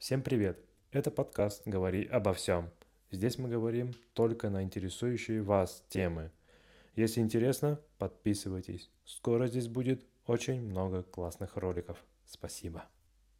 Всем привет! Это подкаст «Говори обо всем». Здесь мы говорим только на интересующие вас темы. Если интересно, подписывайтесь. Скоро здесь будет очень много классных роликов. Спасибо.